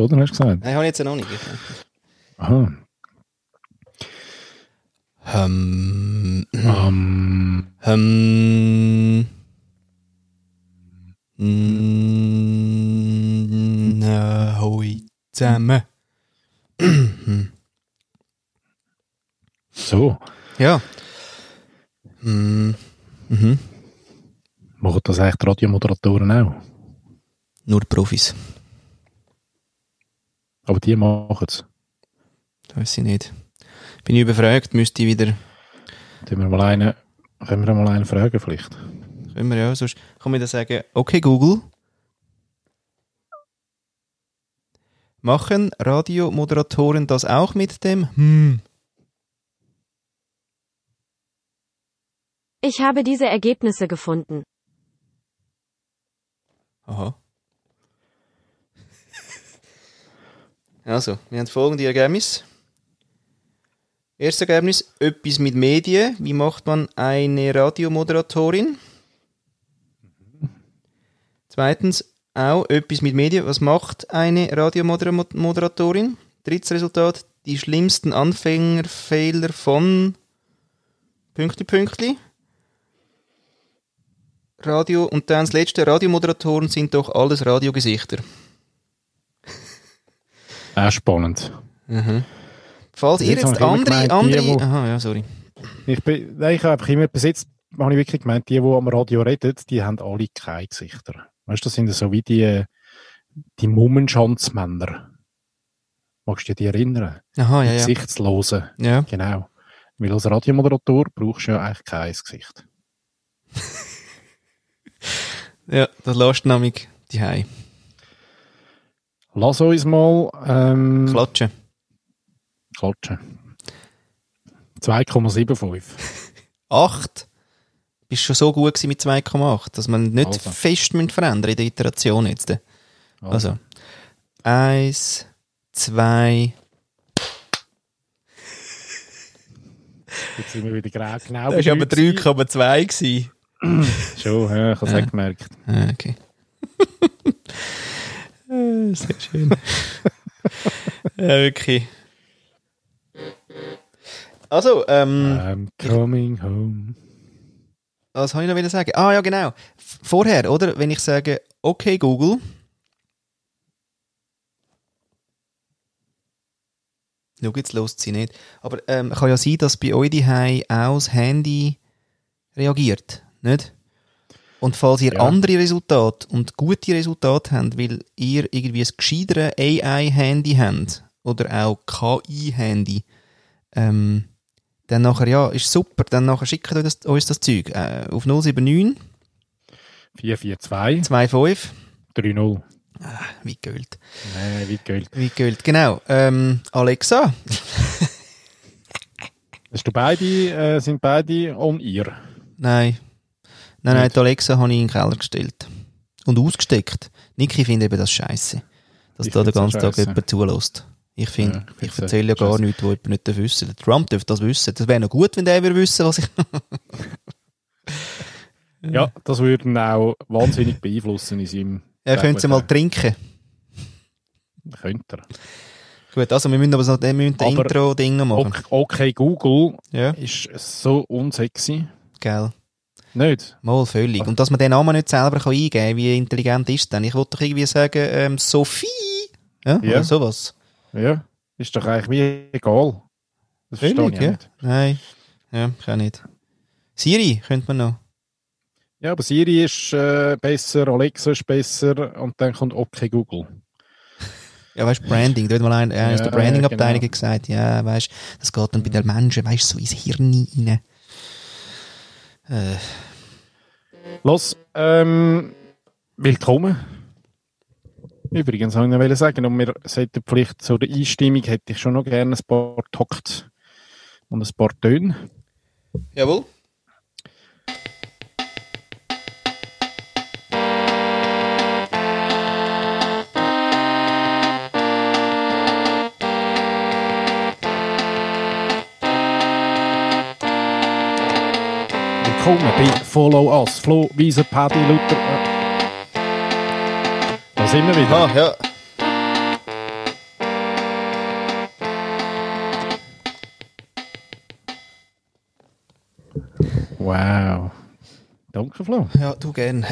oder? Hast du gesagt? Nein, habe ich jetzt noch nicht. Aha. Ähm, Ähm, ähm, mm, äh, hoi zusammen. so. Ja. Mm, mhm. Machen das eigentlich die Radiomoderatoren auch? Nur Profis. Aber die machen es. Weiß ich nicht. Bin ich überfragt, müsste ich wieder. Können wir mal einen, können wir mal einen fragen vielleicht? Können wir ja, sonst kann man dann sagen, okay Google. Machen Radiomoderatoren das auch mit dem Hm? Ich habe diese Ergebnisse gefunden. Aha. Also, wir haben folgende Ergebnisse. Erstes Ergebnis, etwas mit Medien. Wie macht man eine Radiomoderatorin? Zweitens, auch etwas mit Medien. Was macht eine Radiomoderatorin? Drittes Resultat, die schlimmsten Anfängerfehler von Pünktli Pünktli. Radio und dann das letzte, Radiomoderatoren sind doch alles Radiogesichter. Auch spannend. Falls ihr Jetzt andere, gemeint, andere, die, wo- aha, ja, sorry. Ich, bin, nein, ich habe einfach immer bis jetzt, habe ich wirklich gemeint, die, die am Radio reden, die haben alle keine Gesichter. Weißt du, das sind so wie die, die Mummenschanzmänner. Magst du dich erinnern? Aha, Die ja, ja. Gesichtslosen. Ja, Genau. Weil als Radiomoderator brauchst du ja eigentlich kein Gesicht. ja, das lässt nämlich die Hei. Lass uns mal ähm, Klatschen. klatschen. 2,75. Acht. Bist schon so gut mit 2,8, dass man nicht Also. fest verändern in der Iteration jetzt. Also. Eins, zwei, Jetzt sind wir wieder genau, genau Das war aber drei 3,2 gewesen. Schon, ja, ich habe es Ja. gemerkt. Ah, okay. Äh, Sehr schön. ja, wirklich. Also, ähm, I'm coming home. was soll ich noch wieder sagen? Ah, ja, genau. Vorher, oder? Wenn ich sage, okay, Google. Schau, jetzt lost sie nicht. Aber ähm, kann ja sein, dass bei euch die auch das Handy reagiert, nicht? Und falls ihr Ja. andere Resultate und gute Resultate habt, weil ihr irgendwie ein gescheitere AI-Handy habt oder auch KI-Handy, ähm, dann nachher, ja, ist super, dann nachher schickt euch das, uns das Zeug äh, auf 079 442 25 3-0. wie Geld. Nein, wie Geld. Wie Geld, genau. Ähm, Alexa, Hast du beide, äh, sind beide on ear? nein. Nein, nein, die Alexa habe ich in den Keller gestellt. Und ausgesteckt. Niki findet eben das scheiße. Dass Ich da den ganzen Tag jemand zulässt. Ich finde, Ja, ich erzähle ja gar nichts, wo jemand nicht wissen Der Trump dürfte das wissen. Das wäre noch gut, wenn der wissen, was ich... Ja, das würde ihn auch wahnsinnig beeinflussen in seinem. er könnte sie mal trinken. Könnte er. Gut, also wir müssen aber so wir müssen den Aber- Intro-Ding machen. Okay, okay, Google Ja, ist so unsexy. gell. Nicht? Mal völlig. Und dass man den Namen nicht selber kann eingeben kann, wie intelligent ist denn? Ich wollte doch irgendwie sagen, ähm, Sophie. Ja, Ja. oder sowas. Ja. Ist doch eigentlich wie egal. Das verstehe ich ja. nicht. Nein. Ja, kann nicht. Siri könnte man noch. Ja, aber Siri ist äh, besser, Alexa ist besser und dann kommt okay Google. Ja, weißt du, Branding. Da hat mal ein, einer aus Ja, der Branding-Abteilung genau. gesagt, ja, weißt du, das geht dann bei den Menschen, weißt du, so ins Hirn rein. Äh, Los, ähm, willkommen. Übrigens, wollte ich noch sagen, und wir sollten vielleicht zu der Einstimmung hätte ich schon noch gerne ein paar Takt und ein paar Töne. jawohl. willkommen bei Follow Us. Flo, Wieser, Paddy, Luther. Da sind wir wieder. Ah, ja. Wow. Danke, Flo. Ja, du gern.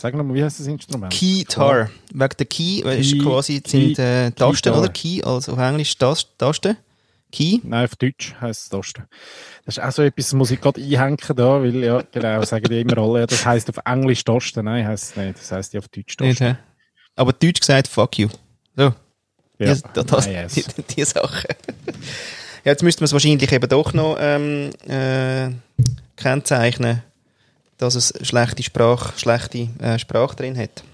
Sag nochmal, wie heißt das Instrument? Keytar. Wegen der Key, Key ist quasi sind äh, Tasten, oder? Key, also auf Englisch Tasten. Key. Nein, auf Deutsch heisst es Tasten. Das ist auch so etwas, das muss ich gerade einhängen da, weil, ja, genau, sagen die immer alle, das heisst auf Englisch Tasten. Nein, heisst es nicht. Das heisst ja auf Deutsch Nicht, Tasten. hä? Aber Deutsch gesagt, fuck you. So, Ja. die, das, yes. die, die Sache. ja, jetzt müsste man es wahrscheinlich eben doch noch ähm, äh, kennzeichnen, dass es schlechte Sprache, schlechte äh, Sprache drin hat.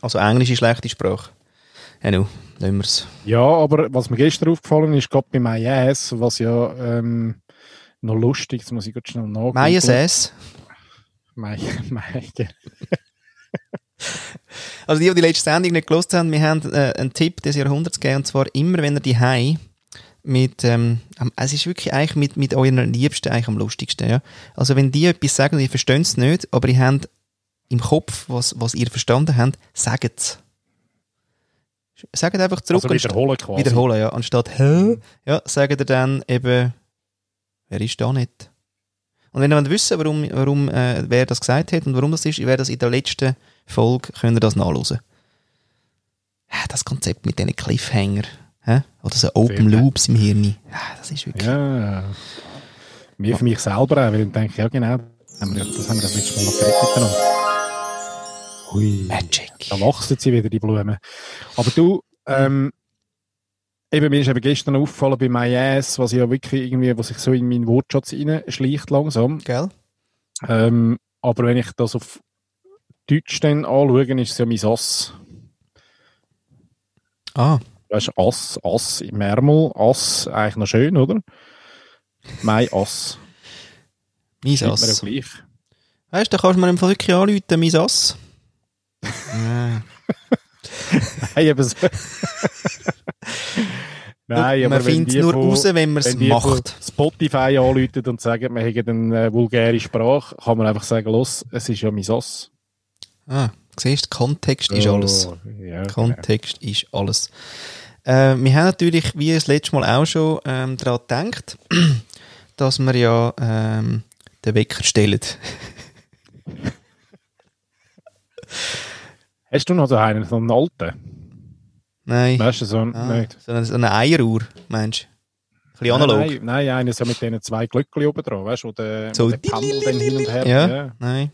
Also englische schlechte Sprache. Ja, lassen wir es. Ja, aber was mir gestern aufgefallen ist, gerade bei MyAss, was ja ähm, noch lustig, jetzt muss ich gerade schnell nachgucken. Sass. My, my, Also die, die die letzte Sendung nicht gelost haben, wir haben äh, einen Tipp des Jahrhunderts gegeben, und zwar immer, wenn ihr die Hai mit, ähm, es ist wirklich eigentlich mit, mit euren Liebsten eigentlich am lustigsten, ja. Also wenn die etwas sagen und ihr versteht es nicht, aber ihr habt im Kopf, was, was ihr verstanden habt, sagt es. Sagt einfach zurück also wiederholen quasi. wiederholen, ja. Anstatt, hä? Ja, sagt ihr dann eben, wer ist da nicht? Und wenn ihr wissen warum, warum äh, wer das gesagt hat und warum das ist, ich werde das in der letzten Folge, könnt ihr das nachlesen. Das Konzept mit diesen Cliffhanger, hä? oder so Open Sehr Loops im Hirn, das ist wirklich... Ja, mir für mich selber auch, weil ich denke, ja genau, das haben wir das letzte Mal noch geredet miteinander. Hui. Magic. Da wachsen sie wieder, die Blumen. Aber du, ähm, eben, mir ist eben gestern aufgefallen bei MyAss, was ja wirklich irgendwie, was sich so in meinen Wortschatz reinschleicht langsam. Gell? Ähm, aber wenn ich das auf Deutsch dann anschaue, ist es ja mein Ass. Ah, Weißt du, Ass, Ass im Ärmel, Ass, eigentlich noch schön, oder? Mein Ass. mein Ass. Weißt du, da kannst du mir Fall wirklich anrufen, mein Ass. Ja. Nein, eben so. Nein, man aber wenn findet es nur von- raus, wenn man es wenn macht. Spotify anrufen und sagen, wir hätten eine äh, vulgäre Sprache, kann man einfach sagen, los, es ist ja mein Ass. Ah, siehst Kontext ist alles. Oh, Ja. Kontext ist alles. Äh, wir haben natürlich, wie das letzte Mal auch schon, ähm, daran gedacht, dass wir ja ähm, den Wecker stellen. Hast du noch so einen, so einen alten? Nein. Weißt du, so einen, Ah, nicht? so, eine, so eine Eieruhr, meinst du? Ein analog. Nein, nein, nein, einen so mit diesen zwei Glöckchen oben dran, weißt du, wo der, So der Pendel dann hin und her. Ja, nein.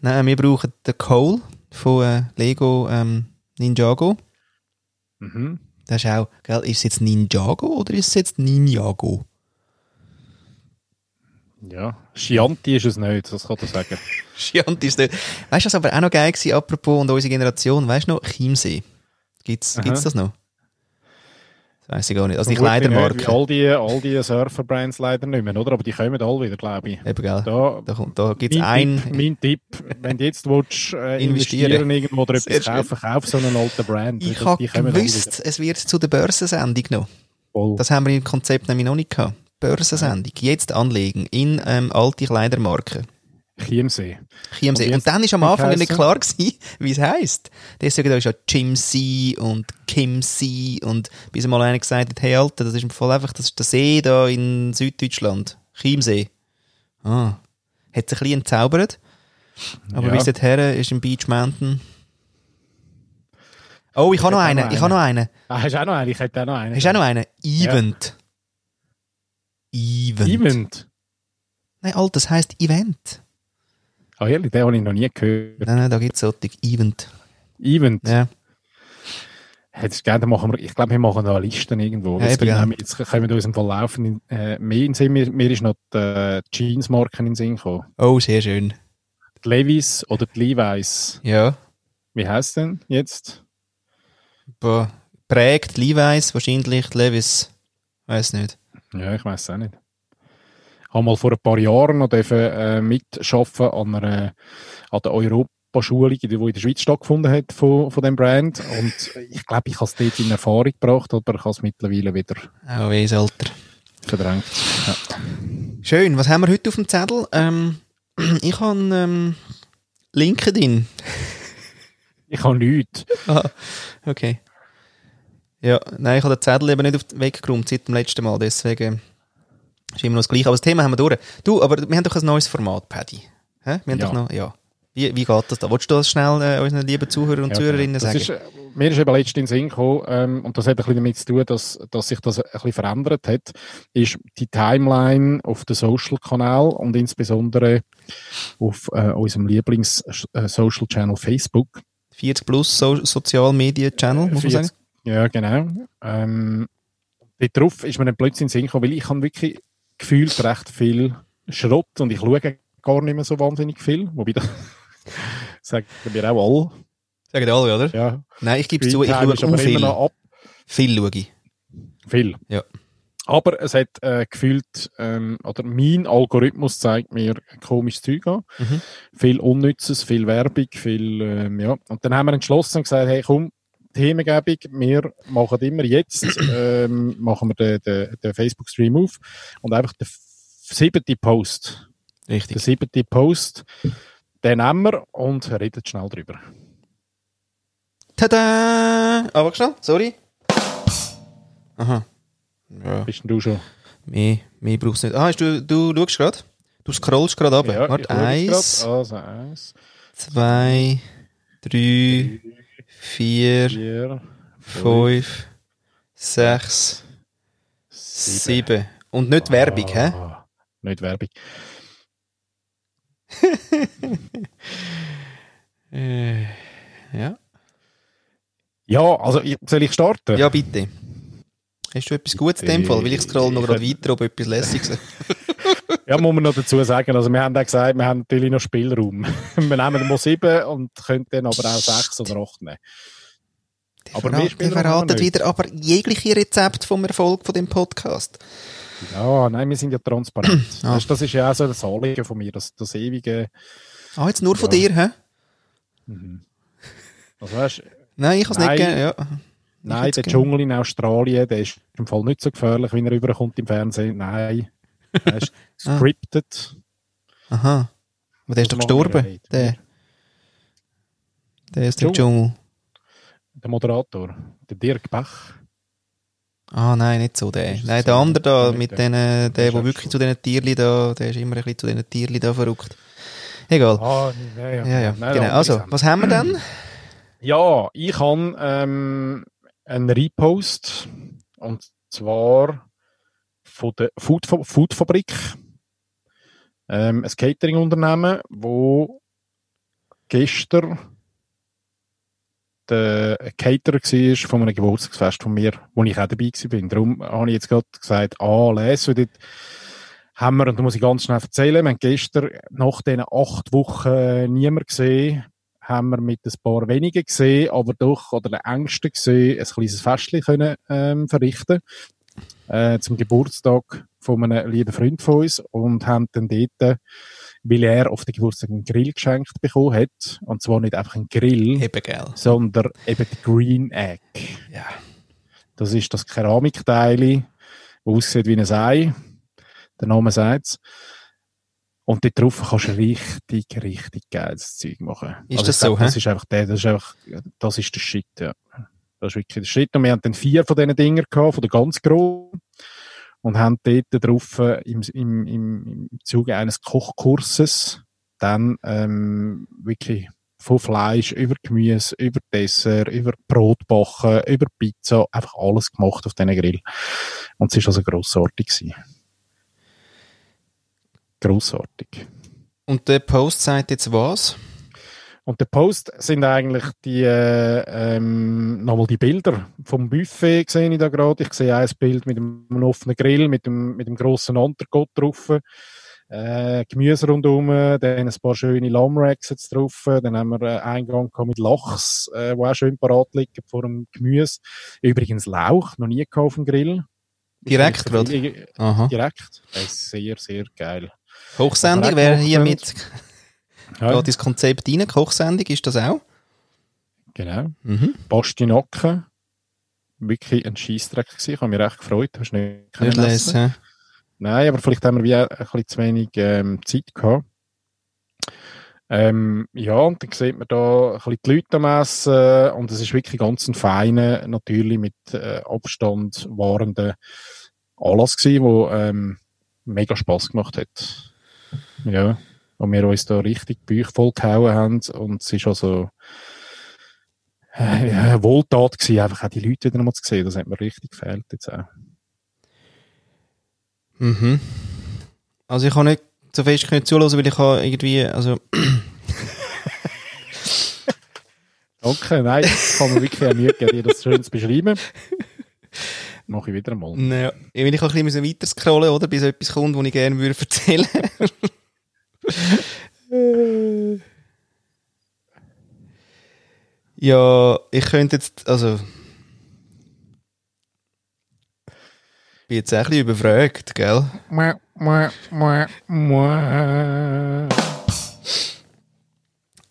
Nein, wir brauchen den Cole von äh, Lego ähm, Ninjago. Mhm. Das ist auch, gell, ist es jetzt Ninjago oder ist es jetzt Ninjago? Ja, Chianti ist es nicht, das kann ich sagen. Schiant ist nicht. Weißt du, was aber auch noch geil war, apropos und unsere Generation, weißt du noch, Chiemsee? Gibt's, Aha. gibt's das noch? Das weiss ich gar nicht. Also die Kleidermarke. All die, all die Surfer-Brands leider nicht mehr, oder? Aber die kommen alle wieder, glaube ich. Eben, gell? Da, Da, kommt- da gibt's mein, ein, Tipp, mein Tipp, wenn du jetzt willst, äh, Investieren. irgendwo oder etwas kaufen, kauf so einen alten Brand. ich habe gewusst, es wird zu der Börsensendung noch. voll. Das haben wir im Konzept nämlich noch nicht gehabt. Börsensendung. Jetzt anlegen in ähm, alte Kleidermarken. Chiemsee. Chiemsee. Und Und, dann ist am Anfang nicht klar gewesen, wie es heisst. Deswegen da ist ja Jim C und Kim C und bis mal einer gesagt hat, hey Alter, das ist Fall einfach, das ist der See da in Süddeutschland. Chiemsee. Ah. Hat sich ein bisschen entzaubert. Aber Ja. bis dorthin ist im Beach Mountain. Oh, ich habe noch einen. Ich habe noch einen. Ah, hast du auch noch einen? Ich hätte auch noch einen. Hast du auch noch einen? Event. Event. Event. Nein, Alter, das heisst Event. Ah, ehrlich, den habe ich noch nie gehört. Nein, nein, da gibt es solche Event. Event. Ja. Hättest gerne, machen wir, ich glaube, wir machen da Listen irgendwo. Ja, gibt ja. Jetzt können wir uns im. In, äh, mehr in Sinn, mir, mir ist noch die äh, Jeans-Marken in Sinn gekommen. Oh, sehr schön. Die Levis oder die Levi's. Ja. Wie heisst denn jetzt? Boah. Prägt Levi's, wahrscheinlich Levis. Weiß nicht. Ja, ich weiß es auch nicht. Ich habe mal vor ein paar Jahren noch dürfen, äh, mitschaffen an, einer, an der Europaschulung, die in der Schweiz stattgefunden hat von, von dem Brand. Und ich glaube, ich habe es dort in Erfahrung gebracht, aber ich habe es mittlerweile wieder Auch weiss, Alter. verdrängt. Ja. Schön. Was haben wir heute auf dem Zettel? Ähm, ich habe ähm, LinkedIn. Ich habe nichts. Aha. Okay. Ja, nein, ich habe den Zettel eben nicht auf den Weg geräumt seit dem letzten Mal, deswegen Ist immer noch das Gleiche. Aber das Thema haben wir durch. Du, aber wir haben doch ein neues Format, Paddy. Hä? Wir haben Ja. doch noch, ja. Wie, wie geht das da? Wolltest du das schnell äh, unseren lieben Zuhörern und Ja, Zuhörerinnen das sagen? Ist, äh, mir ist eben letztens in den Sinn gekommen, ähm, und das hat ein bisschen damit zu tun, dass, dass sich das ein bisschen verändert hat, ist die Timeline auf den Social-Kanal und insbesondere auf äh, unserem Lieblings-Social-Channel Facebook. 40 plus so Social Media Channel, muss man 40 sagen. Ja, genau. Ähm, dort drauf ist mir dann plötzlich in den Sinn gekommen, weil ich habe wirklich gefühlt recht viel Schrott und ich schaue gar nicht mehr so wahnsinnig viel, wobei das sagen wir auch alle. Sagen die alle, oder? Ja, Nein, ich gebe es zu, ich schaue auch viel. ab. Viel schaue ich. Viel. Ja. Aber es hat äh, gefühlt, ähm, oder mein Algorithmus zeigt mir komisches Zeug an. Mhm. Viel Unnützes, viel Werbung, viel, ähm, ja. Und dann haben wir entschlossen und gesagt, hey, komm, Themengebung, wir machen immer jetzt, ähm, machen wir den, den, den Facebook-Stream auf und einfach den siebten Post, Richtig. den siebten Post, den nehmen wir und reden schnell drüber. Tada! Aber schnell, sorry. Aha. Ja, Bist denn du schon? mehr, mehr brauchst du nicht. Ah, hast du, du schaust gerade? Du scrollst gerade runter. Ja, Warte, eins. Also, eins, zwei, drei, vier, vier, fünf, sechs, sieben. Und nicht Werbung, hä? Ah, Nicht Werbung. Äh, ja. Ja, also soll ich starten? Ja, bitte. Hast du etwas Gutes in dem Fall? Weil ich scroll noch gerade weiter, ob etwas Lässiges. Ja, muss man noch dazu sagen. Also wir haben auch gesagt, wir haben natürlich noch Spielraum. wir nehmen mal sieben und können dann aber auch sechs oder acht nehmen. Aber wir verratet nicht. wieder aber jegliche Rezept vom Erfolg von dem Podcast. Ja, nein, wir sind ja transparent. Ah. Weißt, das ist ja auch so das Anliegen von mir, das, das ewige... Ah, jetzt nur von Ja. dir, hä? Mhm. Also weißt, Nein, ich kann es nicht Nein. geben, ja. nein, der. Dschungel in Australien, der ist im Fall nicht so gefährlich, wenn er rüberkommt im Fernsehen. Nein, Ah. scripted. Aha. Aber der ist doch gestorben. Der, der ist im Dschungel. Der Moderator, der Dirk Bach. Ah, nein, nicht so der. Nein, so? der andere da, Nicht mit der. denen, der, der auch wirklich schon. zu diesen Tierli da, der ist immer ein bisschen zu diesen Tierli da verrückt. Egal. Ah, ja, ja. Ja, ja, Nein, genau. Also, was haben wir denn? Ja, ich habe ähm, einen Repost und zwar von der Food, Foodfabrik, ähm, ein Catering-Unternehmen, wo gestern der Caterer war von einem Geburtstagsfest von mir, wo ich auch dabei war. Darum habe ich jetzt gerade gesagt, ah, lese, dort haben wir, und da muss ich ganz schnell erzählen, wir haben gestern nach diesen acht Wochen niemand gesehen, haben wir mit ein paar wenigen gesehen, aber doch, oder den Ängsten gesehen, ein kleines Festchen können, ähm, verrichten äh, zum Geburtstag von einem lieben Freund von uns und haben dann dort, weil er auf den Geburtstag einen Grill geschenkt bekommen hat, und zwar nicht einfach einen Grill, Eben, sondern eben die Green Egg. Ja. Das ist das Keramikteil, das aussieht wie ein Ei. Der Name sagt's. Und dort drauf kannst du richtig, richtig geiles Zeug machen. Ist Also das so? Das ist einfach der, das ist einfach, das ist der Shit, ja. Das ist wirklich der Shit. Und wir haben dann vier von diesen Dinger gehabt, von der ganz großen. Und haben dort drauf äh, im, im, im, im Zuge eines Kochkurses dann ähm, wirklich von Fleisch über Gemüse, über Dessert, über Brotbacken, über Pizza, einfach alles gemacht auf diesen Grill. Und es war also grossartig. Gewesen. Grossartig. Und der Post sagt jetzt was? Und der Post sind eigentlich die, äh, ähm, nochmal die Bilder vom Buffet sehe ich da gerade. Ich sehe ein Bild mit einem offenen Grill, mit dem, mit dem grossen Untergott drauf. Äh, Gemüse rundherum, dann ein paar schöne Lammracks jetzt drauf. Dann haben wir äh, Eingang mit Lachs, äh, wo auch schön parat liegt vor dem Gemüse. Übrigens Lauch, noch nie auf dem Grill. Direkt gerade? Aha. Direkt. Das ist sehr, sehr geil. Kochsendung, Aber auch Ja, geht ins Konzept rein? Kochsendung, ist das auch? genau. Mhm. Bastinaken. Wirklich ein Scheissdreck gewesen. Ich habe mich recht gefreut. Hast du nicht, Nicht essen? lesen. Nein, aber vielleicht haben wir wie ein bisschen zu wenig ähm, Zeit gehabt. Ähm, ja, und dann sieht man da ein bisschen die Leute am Essen und es ist wirklich ganz ein feiner, natürlich mit äh, Abstand wahrender Anlass gewesen, wo ähm, mega Spass gemacht hat. Ja. Und wir uns da richtig Bücher voll gehauen haben und es ist also äh, Wohltat gewesen, einfach auch die Leute wieder einmal zu sehen. Das hat mir richtig gefällt jetzt auch. Mhm. Also ich kann nicht so fest können zuhören, weil ich habe irgendwie, also Okay, nein, kann man wirklich Mühe geben, dir das schön zu beschreiben. Mache ich wieder einmal. naja, ich will ich auch ein bisschen weiter scrollen, oder, bis etwas kommt, was ich gerne würde erzählen. ja, ich könnte jetzt, also bin jetzt ein bisschen überfragt, gell?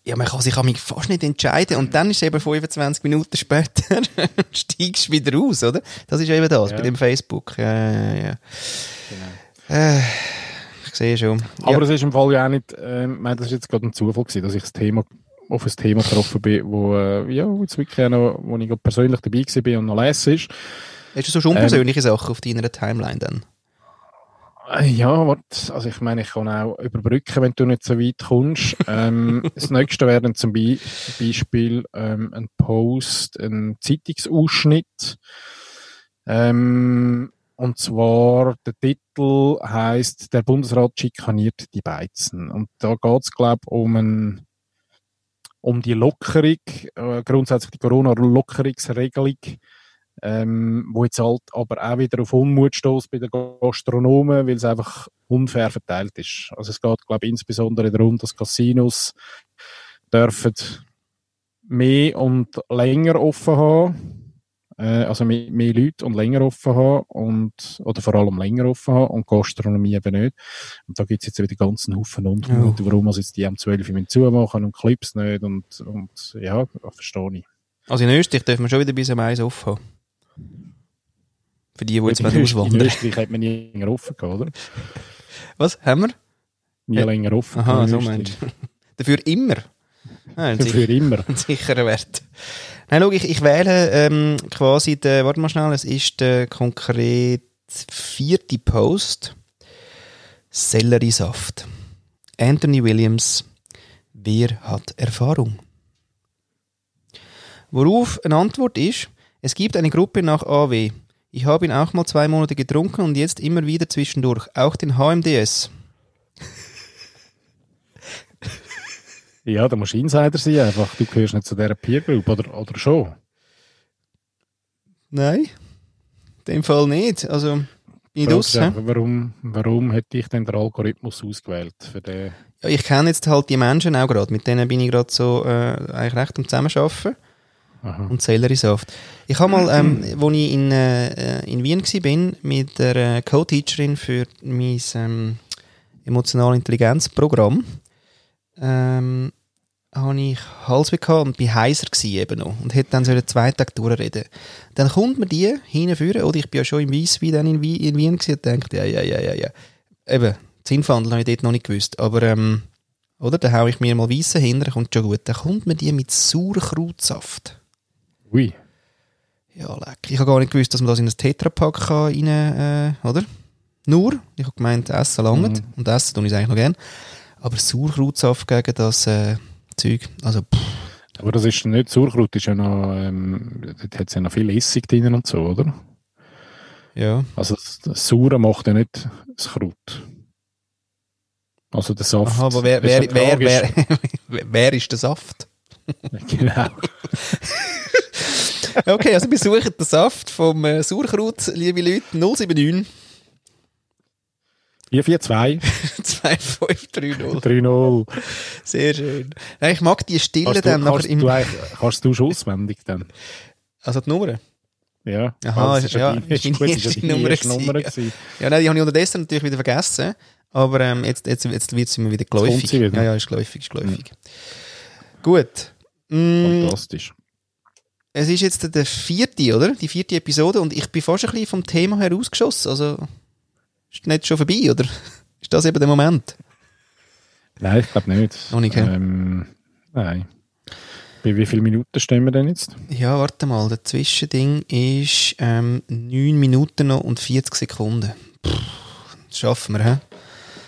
Ja, man kann sich mich fast nicht entscheiden. Und dann ist es eben 25 Minuten später, steigst du wieder raus, oder? Das ist eben das, Ja. bei dem Facebook. Ja, ja, ja. Äh, ich sehe schon. Aber ja. es ist im Fall ja auch nicht, ähm, ich meine, das ist jetzt gerade ein Zufall gewesen, dass ich das Thema, auf ein Thema getroffen bin, wo, äh, ja, jetzt wirklich auch noch, wo ich persönlich dabei gewesen bin und noch lesen ist. Hast du so schon unpersönliche Sachen auf deiner Timeline dann? Äh, Ja, warte, also ich meine, ich kann auch überbrücken, wenn du nicht so weit kommst. ähm, das nächste wäre dann zum Be Beispiel ähm, ein Post, ein Zeitungsausschnitt. Ähm, und zwar, der Titel heißt Der Bundesrat schikaniert die Beizen. Und da geht es, glaube ich, um, ein, um die Lockerung, äh, grundsätzlich die Corona-Lockerungsregelung, ähm, wo jetzt halt aber auch wieder auf Unmut stößt bei den Gastronomen, weil es einfach unfair verteilt ist. Also es geht, glaube ich, insbesondere darum, dass Casinos dürfen mehr und länger offen haben, äh, also mehr, mehr Leute und länger offen haben und, oder vor allem länger offen haben und Gastronomie eben nicht. Und da gibt es jetzt wieder ganzen Haufen Unmut, warum also jetzt die am 12 Uhr zumachen und Clips nicht und, und ja, verstehe ich. Also in Österreich dürfen wir schon wieder bis am Eis offen haben. Für die, die jetzt Öst- in auswandern. Österreich hat man nie länger offen gehabt, oder? Was? Haben wir? Nie Äh, länger offen. Aha, so meinst du. Dafür immer. Ah, ein, Für sicher, immer. ein sicherer Wert. Nein, schau, ich, ich wähle ähm, quasi den, warte mal schnell, es ist der konkret vierte Post. Selleriesaft. Anthony Williams. Wer hat Erfahrung? Worauf eine Antwort ist, es gibt eine Gruppe nach AW. Ich habe ihn auch mal zwei Monate getrunken und jetzt immer wieder zwischendurch. Auch den HMDS. Ja, da musst du Insider sein einfach. Du gehörst nicht zu dieser Peer Group, oder, oder schon? Nein, in dem Fall nicht. Also, bin ich Frage draus, ist hä? einfach, warum, warum hätte ich denn den Algorithmus ausgewählt für den? ja, Ich kenne jetzt halt die Menschen auch gerade. Mit denen bin ich gerade so äh, eigentlich recht am Zusammenarbeiten. Aha. Und Selleriesaft. Ich habe mal, ähm, wo ich in, äh, in Wien war, bin, mit der äh, Co-Teacherin für mein ähm, emotional Intelligenzprogramm, ähm, habe ich Halsweh gehabt und bin heiser eben noch und hätte dann so zwei Tage durchreden. Dann kommt mir die hinführen, oder ich bin ja schon im Weisswein dann in, Wien- in Wien gsi und denkt, ja, ja, ja, ja, ja. Eben, Zinnfandel habe ich dort noch nicht gewusst, aber, ähm, oder, dann hau ich mir mal Weisse hinter, kommt schon gut. Dann kommt mir die mit Sauerkrautsaft. Ui. Ja, leck. Ich habe gar nicht gewusst, dass man das in ein Tetrapack rein, äh, oder? Nur. Ich habe gemeint, Essen langt. Mhm. Und Essen tue ich es eigentlich noch gern. Aber Sauerkrautsaft gegen das äh, Zeug, also pff, Aber das ist nicht Sauerkraut, ist ja noch, ähm, hat ja noch viel Essig drin und so, oder? ja. Also das, das Saure macht ja nicht das Kraut. Also der Saft. Aha, aber wer, wer, wer, wer, wer ist der Saft? genau. Okay, also wir suchen den Saft vom äh, Sauerkraut, liebe Leute, 079 442 2530. 3-0. Sehr schön. Nein, ich mag die Stille Kannst du, dann nachher kannst, im... du, kannst du schon auswendig dann? Also die Nummer? Ja. Aha, Also, es ja, die- ist gut, es ist deine Nummer gewesen, Nummer ja. gewesen. Ja, nein, die habe ich unterdessen natürlich wieder vergessen. Aber ähm, jetzt, jetzt, jetzt wird sie mir wieder geläufig. wieder. Ja, ja, ist geläufig, ist geläufig. Gut. Mm, Fantastisch. es ist jetzt der vierte, oder? Die vierte Episode und ich bin fast ein bisschen vom Thema herausgeschossen. Also, ist nicht schon vorbei, oder? Ist das eben der Moment? Nein, ich glaube nicht. Noch nicht, ähm, Nein. Bei wie vielen Minuten stehen wir denn jetzt? Ja, warte mal. Der Zwischending ist ähm, 9 Minuten noch und 40 Sekunden. Puh, Das schaffen wir, hä?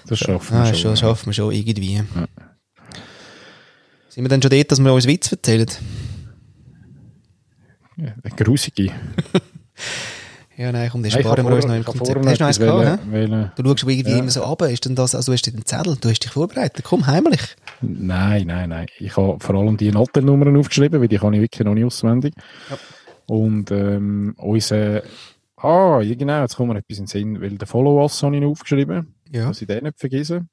Das schaffen wir Ah, schon. schon, das schaffen wir schon irgendwie. Ja. Sind wir dann schon dort, dass wir uns Witz erzählen? Ja, eine grusige. Ja, nein, komm, Nein, ich sparen wir uns noch im Konzept. Hast du noch eins gehabt, wollen- Du schaust irgendwie Ja. immer so runter. Ist denn das, also hast du den Zettel? Du hast dich vorbereitet. Komm, heimlich. Nein, nein, nein. Ich habe vor allem die Notennummern aufgeschrieben, weil die kann ich wirklich noch nicht auswendig. Ja. Und ähm, unser... Ah, ja genau, jetzt kommt mir etwas in den Sinn, weil der Follow-Us habe ich noch aufgeschrieben, Ja. dass ich den nicht vergesse.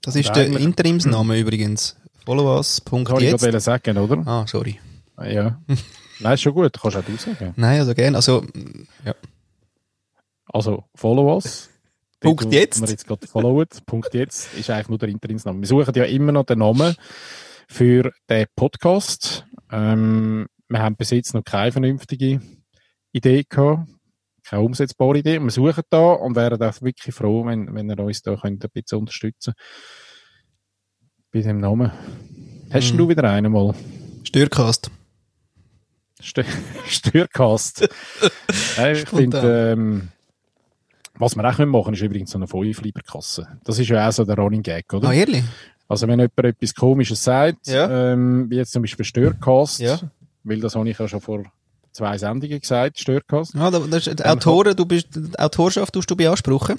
Das ist Und der Interimsname übrigens. Follow us. Das wollte ich gerade sagen, oder? Ah, sorry. Ja. Nein, ist schon gut, kannst auch du sagen. Nein, also gerne. Also, ja. Also, Follow-Us. Punkt Dort, wo jetzt. Wir jetzt gerade followen. Punkt jetzt ist eigentlich nur der Interimsname. Wir suchen ja immer noch den Namen für den Podcast. Ähm, wir haben bis jetzt noch keine vernünftige Idee gehabt. Keine umsetzbare Idee. Wir suchen da und wären auch wirklich froh, wenn, wenn ihr uns da könnt ein bisschen unterstützen Bei dem Namen. Hast Mhm. du wieder einen mal? Störcast. Stö Störcast. Nein, ich finde, ähm, was wir auch machen können, ist übrigens so eine 5-Lieber-Kasse. Das ist ja auch so der Running Gag, oder? Ah, ehrlich? Also wenn jemand etwas Komisches sagt, Ja. ähm, wie jetzt zum Beispiel Störcast, Ja. weil das habe ich ja schon vor zwei Sendungen gesagt, Störcast. Ja, da, das ist, die Autoren, du bist, die Autorschaft tust du beanspruchen.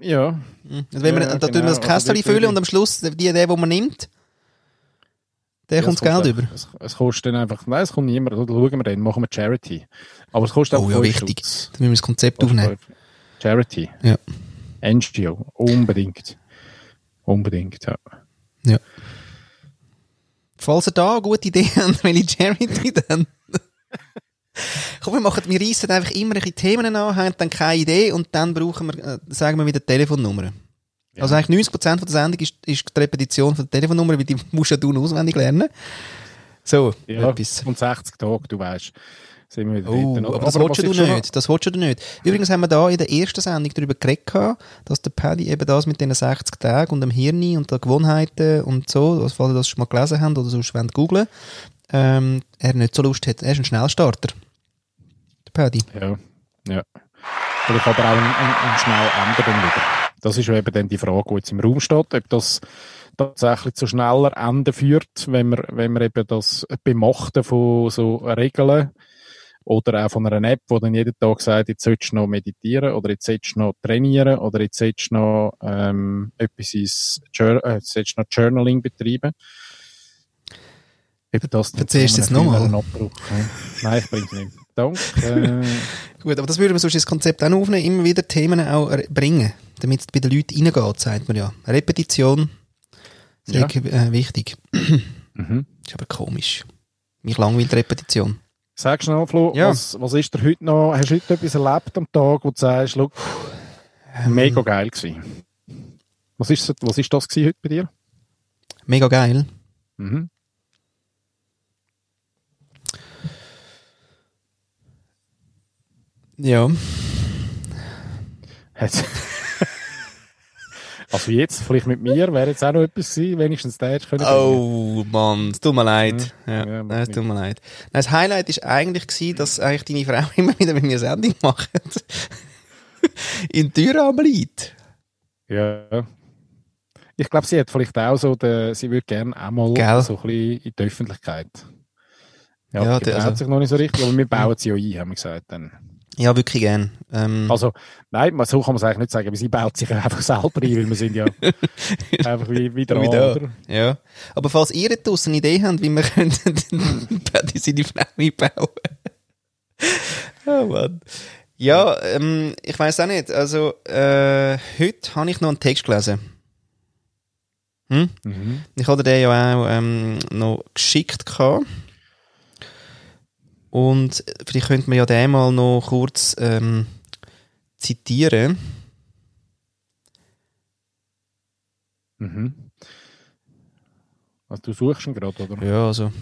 Ja, Mhm. Also wenn Ja, da tun wir genau. das Kästchen Also füllen und am Schluss, die, der, den man nimmt, der ja, kommt das Geld einfach- über. Es, es kostet dann einfach, nein, es kommt niemand, oder schauen wir dann, machen wir Charity. Aber es kostet Oh auch ja, fünf wichtig. Stutz. Dann müssen wir das Konzept aufnehmen. Charity. Ja. NGO, unbedingt. Unbedingt, ja. Falls ihr da eine gute Idee habt, welche Charity dann. Komm, wir machen, wir reissen einfach immer ein Themen an, haben dann keine Idee und dann brauchen wir, äh, sagen wir wieder Telefonnummer. Ja. Also eigentlich 90% von der Sendung ist, ist die Repetition von der Telefonnummer, weil die musst ja du noch auswendig lernen. So, Ja, etwas. und 60 Tage, du weißt, sind wir wieder Oh, dort. aber das willst du nicht. Das willst du nicht. Übrigens haben wir da in der ersten Sendung darüber geredet, dass der Paddy eben das mit den 60 Tagen und dem Hirn und den Gewohnheiten und so, falls ihr das schon mal gelesen habt oder sonst wollt googeln, ähm, er nicht so Lust hat. Er ist ein Schnellstarter. Der Paddy. noch- Ja, ja. Vielleicht aber auch ein, ein, ein schnell ändern wieder. Das ist eben dann die Frage, die jetzt im Raum steht, ob das tatsächlich zu schneller Enden führt, wenn man, wenn man eben das Bemachten von so Regeln oder auch von einer App, wo dann jeden Tag sagt, jetzt solltest du noch meditieren oder jetzt solltest du noch trainieren oder jetzt solltest du noch ähm, etwas ins Jour äh, jetzt solltest du noch Journaling betreiben. Ob das zu du jetzt nochmal? Nein, ich bring's nicht. Danke. Äh, Gut, aber das würden wir sonst ins Konzept auch noch aufnehmen, immer wieder Themen auch bringen, damit es bei den Leuten reingeht, sagt man ja. Repetition ist Ja. äh, wichtig. mhm. Ist aber komisch. Mich langweilt Repetition. Sag schnell, Flo, Ja. was, was ist dir heute noch, hast du heute etwas erlebt am Tag, wo du sagst, look, Ähm. mega geil gewesen? Was ist, was ist das gewesen heute bei dir? Mega geil. Mhm. Ja. Hat- also jetzt, vielleicht mit mir, wäre jetzt auch noch etwas gewesen, wenigstens der hätte können. Oh Mann, es tut mir leid. Ja, Ja, ja, es tut mir leid. Nein, das Highlight ist eigentlich gewesen, dass eigentlich deine Frau immer wieder mit mir Sendung macht. In Türrahmen liegt. Ja. Ich glaube, sie hat vielleicht auch so, den, sie würde gerne auch mal Gell? so ein bisschen in die Öffentlichkeit. Ja, Ja, der- die also- sich noch nicht so richtig, aber wir bauen sie ja ein, haben wir gesagt. Dann. Ja, wirklich gern. Ähm, Also, nein, man- so kann man es eigentlich nicht sagen, aber sie baut sich einfach selber ein, weil wir sind ja einfach wie, wie dran, oder? ja. Aber falls ihr draussen eine Idee habt, wie wir könnten Paddy seine Frau einbauen. oh Mann. Ja, ähm, ich weiß auch nicht. Also, äh, heute habe ich noch einen Text gelesen. Hm? Mhm. Ich hatte den ja auch ähm, noch geschickt. Gehabt. Und vielleicht könnte man ja den mal noch kurz ähm, zitieren. Mhm. Also, du suchst ihn gerade, oder? Ja, also.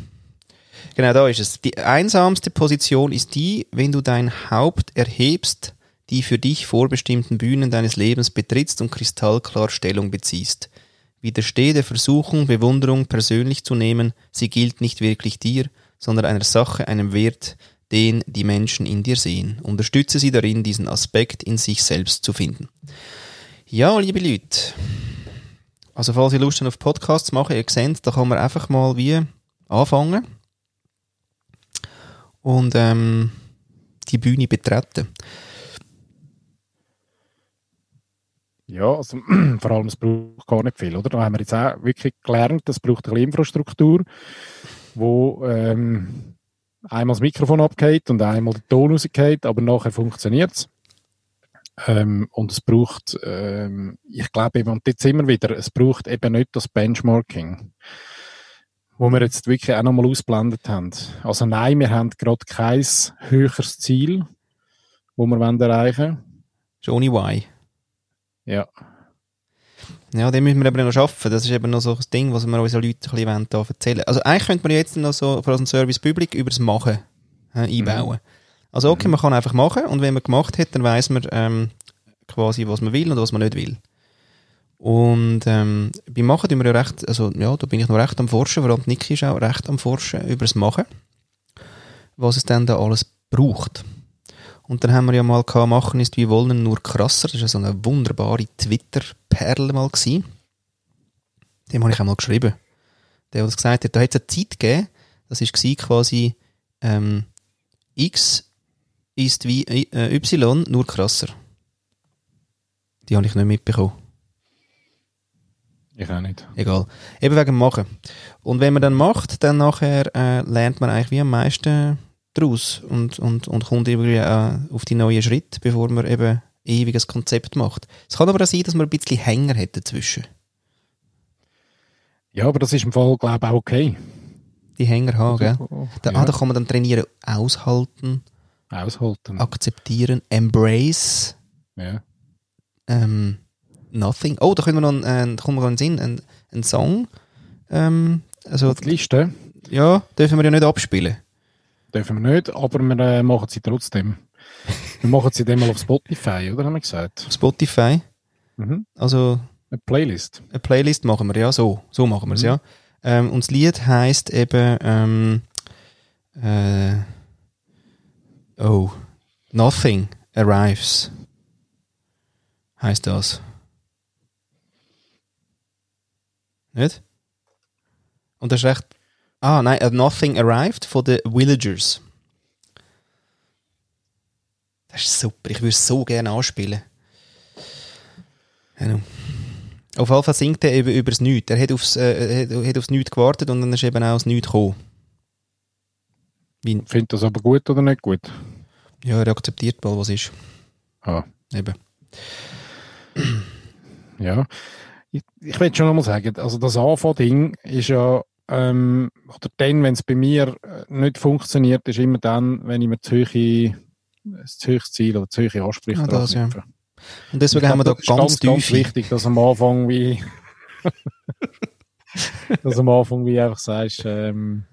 Genau, da ist es. Die einsamste Position ist die, wenn du dein Haupt erhebst, die für dich vorbestimmten Bühnen deines Lebens betrittst und kristallklar Stellung beziehst. Widerstehe der Versuchung, Bewunderung persönlich zu nehmen, sie gilt nicht wirklich dir, sondern einer Sache, einem Wert, den die Menschen in dir sehen. Unterstütze sie darin, diesen Aspekt in sich selbst zu finden. Ja, liebe Leute. Also falls ihr Lust habt auf Podcasts machen, ihr seht, da kann man einfach mal wie anfangen und ähm, die Bühne betreten. Ja, also, vor allem, es braucht gar nicht viel, oder? Da haben wir jetzt auch wirklich gelernt, es braucht eine Infrastruktur, wo ähm, einmal das Mikrofon abgeht und einmal der Ton rausgeht, aber nachher funktioniert es. Ähm, und es braucht, ähm, ich glaube eben, und jetzt immer wieder, es braucht eben nicht das Benchmarking, wo wir jetzt wirklich auch nochmal ausblendet haben. Also nein, wir haben gerade kein höheres Ziel, wo wir erreichen wollen. Johnny Y. Ja. Ja, den müssen wir eben noch schaffen. Das ist eben noch so ein Ding, was wir unseren Leuten ein bisschen da erzählen Also eigentlich könnte man jetzt noch so für unseren Service Public über das Machen äh, einbauen. Also okay, man kann einfach machen und wenn man gemacht hat, dann weiß man ähm, quasi, was man will und was man nicht will. Und ähm, beim Machen tun wir ja recht, also ja, da bin ich noch recht am Forschen, vor allem Niki ist auch recht am Forschen über das Machen, was es dann da alles braucht. Und dann haben wir ja mal gehabt, machen ist wie wollen, nur krasser. Das war so eine wunderbare Twitter-Perle mal gewesen. Dem habe ich auch mal geschrieben. Der, der das gesagt hat, da hat es eine Zeit gegeben, das war quasi ähm, X ist wie äh, Y, nur krasser. Die habe ich nicht mitbekommen. Ich auch nicht. Egal. Eben wegen dem Machen. Und wenn man dann macht, dann nachher äh, lernt man eigentlich wie am meisten daraus und, und, und kommt irgendwie äh, auf die neuen Schritte, bevor man eben ewiges Konzept macht. Es kann aber auch sein, dass man ein bisschen Hänger hat dazwischen. Ja, aber das ist im Fall, glaube ich, auch okay. Die Hänger haben, gell? Da, ja. ah, da kann man dann trainieren, aushalten, Aushalten. akzeptieren, embrace, Ja. ähm, nothing. Oh, da können wir noch, einen, äh, da kommt mir noch einen Sinn, einen, einen Song. Ähm, also, Die Liste ja, dürfen wir ja nicht abspielen. Dürfen wir nicht, aber wir äh, machen sie trotzdem. wir machen sie dann mal auf Spotify, oder? Haben wir gesagt. Spotify. Mhm. Also, Eine Playlist. eine Playlist machen wir, ja, so. So machen wir es, Mhm. ja. Ähm, und das Lied heisst eben, ähm, äh, oh, Nothing Arrives. Heißt das. Nicht? Und das ist recht, ah, nein, äh, Nothing Arrived von den Villagers. Das ist super, ich würde es so gerne anspielen. Genau. Auf jeden Fall singt er eben über das Nichts. Er hat aufs, äh, hat, hat aufs Nichts gewartet und dann ist eben auch das Nichts gekommen. Wie, Findet das aber gut oder nicht gut? ja, er akzeptiert mal, was ist. Ah, Eben. ja. Ich, ich will schon nochmal sagen, also das Anfang-Ding ist ja, ähm, oder dann, wenn es bei mir äh, nicht funktioniert, ist immer dann, wenn ich mir zu hohe, das zu hohes Ziel oder zu hohe Ansprüche Ah, das, ja. Und deswegen Ich haben wir da ganz, ganz, ganz wichtig, dass am Anfang wie dass am Anfang wie einfach sagst, ähm,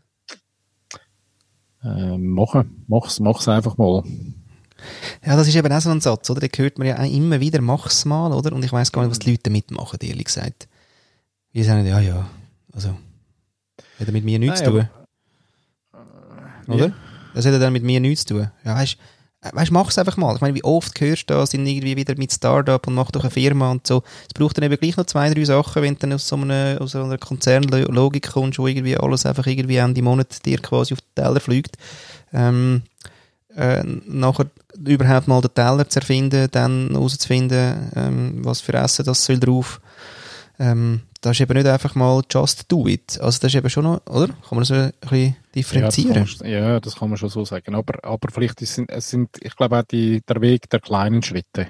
ähm, machen, mach's, mach's einfach mal. Ja, das ist eben auch so ein Satz, oder? Den hört man ja auch immer wieder, mach's mal, oder? Und ich weiß gar nicht, was die Leute damit machen, ehrlich gesagt. Die sagen, ja, ja, also, hat er mit mir nichts zu tun, Nein, oder? Das hat er dann mit mir nichts zu tun. Ja, weißt Weißt du, mach's einfach mal. Ich meine, wie oft hörst du da, sind irgendwie wieder mit Startup und mach doch eine Firma und so. Es braucht dann eben gleich noch zwei, drei Sachen, wenn du dann aus so einer, aus so einer Konzernlogik kommst, wo irgendwie alles einfach irgendwie Ende Monat dir quasi auf den Teller fliegt. Ähm, äh, nachher überhaupt mal den Teller zu erfinden, dann herauszufinden, ähm, was für Essen das soll drauf. Ähm, das ist eben nicht einfach mal just do it. Also das ist eben schon noch, oder? Kann man das ein bisschen differenzieren? Ja das, kann man, ja, das kann man schon so sagen. Aber, aber vielleicht ist, es sind, ich glaube auch die, der Weg der kleinen Schritte.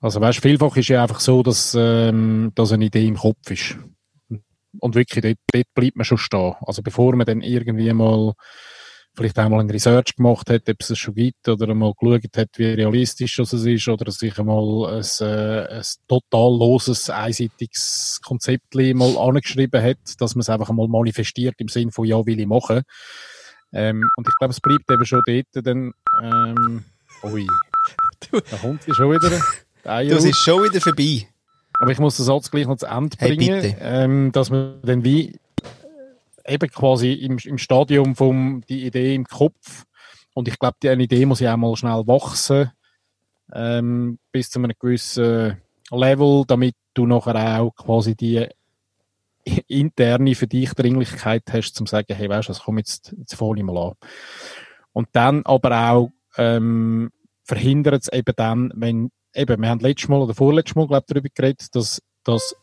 Also weißt, vielfach ist ja einfach so, dass, ähm, dass eine Idee im Kopf ist. Und wirklich, dort, dort bleibt man schon stehen. Also bevor man dann irgendwie mal vielleicht einmal ein Research gemacht hat, ob es es schon gibt, oder mal geschaut hat, wie realistisch das ist, oder sich einmal ein, äh, ein total loses, einseitiges Konzept mal angeschrieben hat, dass man es einfach einmal manifestiert im Sinn von, ja, will ich machen. Ähm, und ich glaube, es bleibt eben schon dort dann, ähm, ui, da kommt sie schon wieder. es raus. ist schon wieder vorbei. Aber ich muss den Satz gleich noch zu Ende Hey, bringen, bitte. ähm, dass man dann wie eben quasi im, im Stadium vom die Idee im Kopf Und ich glaube, die eine Idee muss ja auch mal schnell wachsen, ähm, bis zu einem gewissen Level, damit du nachher auch quasi die interne für dich Dringlichkeit hast, zum sagen, hey, weißt du, das komm jetzt, jetzt voll mal an. Und dann aber auch, ähm, verhindert es eben dann, wenn, eben, wir haben letztes Mal oder vorletztes Mal, glaube ich, darüber geredet, dass das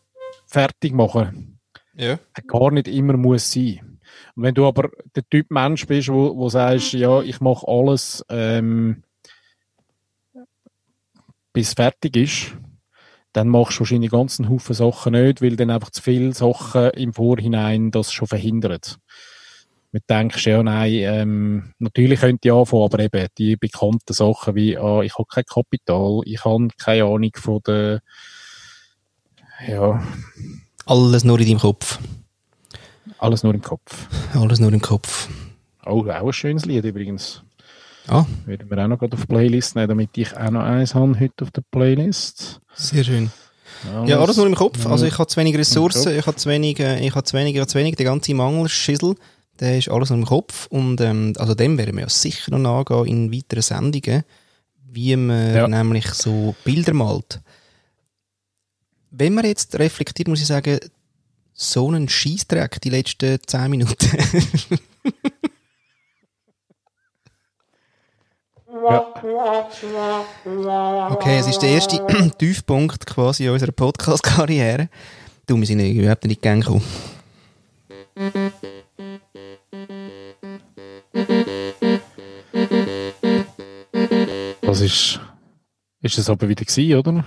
fertig machen Ja. gar nicht immer muss sein. Und wenn du aber der Typ Mensch bist, wo, wo sagst, ja, ich mache alles, ähm, bis fertig ist, dann machst du wahrscheinlich ganz einen Haufen Sachen nicht, weil dann einfach zu viele Sachen im Vorhinein das schon verhindert. Du denkst, ja, nein, ähm, natürlich könnte ich anfangen, aber eben die bekannten Sachen wie, ah, ich habe kein Kapital, ich habe keine Ahnung von der, ja, Alles nur in deinem Kopf. alles nur im Kopf. Alles nur im Kopf. Oh, auch ein schönes Lied übrigens. Ah, Würden wir auch noch gerade auf die Playlist nehmen, damit ich auch noch eins habe heute auf der Playlist. sehr schön. Ja, alles nur im Kopf. Also ich habe zu wenig Ressourcen, Im ich habe zu wenig, äh, ich habe zu wenig, ich habe zu wenig, der ganze Mangelschissel, der ist alles nur im Kopf und ähm, also dem werden wir ja sicher noch nachgehen in weiteren Sendungen, wie man Ja. nämlich so Bilder malt. Wenn man jetzt reflektiert, muss ich sagen, so einen Scheißdreck die letzten 10 Minuten. Okay, es ist der erste Tiefpunkt quasi unserer Podcast-Karriere. Du, wir sind überhaupt nicht gekommen. Das ist, ist das aber wieder gewesen, oder?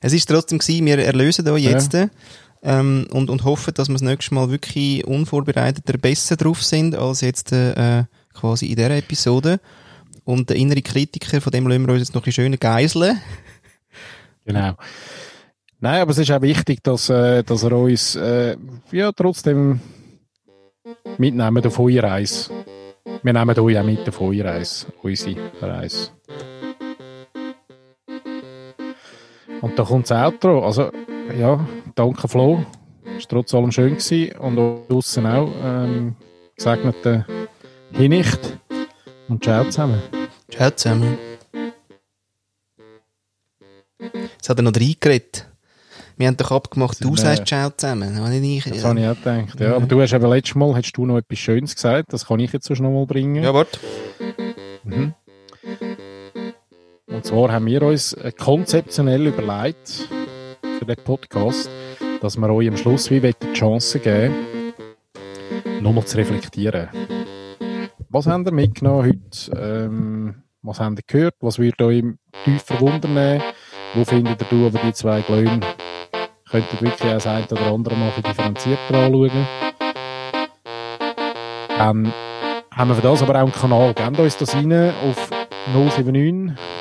Es ist trotzdem gewesen, wir erlösen euch jetzt ähm, und, und hoffen, dass wir das nächste Mal wirklich unvorbereiteter besser drauf sind als jetzt äh, quasi in dieser Episode. Und der innere Kritiker, von dem lassen wir uns jetzt noch ein schöner geiseln. Genau. Nein, aber es ist auch wichtig, dass, äh, dass er uns äh, ja, trotzdem mitnehmen auf eure Reise. Wir nehmen euch auch mit auf eure Reise, unsere Reise. Und da kommt das Outro. Also, ja, danke Flo. Es war trotz allem schön gewesen. und draussen auch. Ähm, gesegnete Hinnicht. Und ciao zusammen. Ciao zusammen. Jetzt hat er noch reingeredet. Wir haben doch abgemacht, du sagst Ciao zusammen. Habe ich nicht- Das habe ich auch gedacht. Ja, aber du hast eben letztes Mal hast du noch etwas Schönes gesagt. Das kann ich jetzt sonst noch mal bringen. Ja, warte. Mhm. Und zwar haben wir uns äh, konzeptionell überlegt für den Podcast, dass wir euch am Schluss wie die Chance geben, nochmal zu reflektieren. Was habt ihr mitgenommen heute? Ähm, was habt ihr gehört? Was würde euch tiefer wundern? Wo findet ihr du aber die zwei Glöhne? Ihr wirklich auch das eine oder andere mal differenzierter anschauen? Ähm, haben wir für das aber auch einen Kanal. Gebt uns das rein auf 079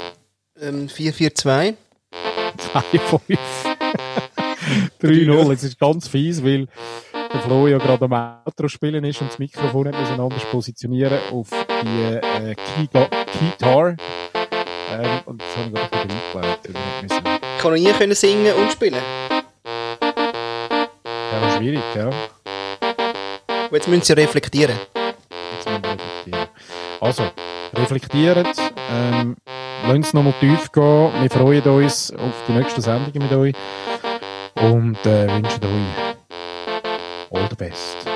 Ähm, 442. 25 3-0. Jetzt ist ganz fies, weil der Flo ja gerade am Outro spielen ist und das Mikrofon hat müssen anders positionieren auf die äh, Keytar. Ähm, und das habe ich gerade wieder müssen- Ich kann noch nie können singen und spielen. Ja, war schwierig, ja. Und jetzt müssen sie reflektieren. Jetzt müssen wir reflektieren. Also, reflektiert, ähm, lasst es nochmal tief gehen. Wir freuen uns auf die nächsten Sendungen mit euch und äh, wünschen euch all the best.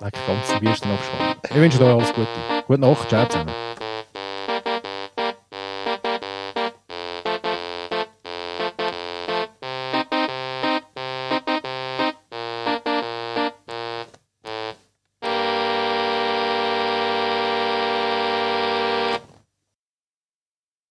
Leck, ganz die Wüste abspannen. Wir wünschen euch alles Gute. Gute Nacht, ciao zusammen.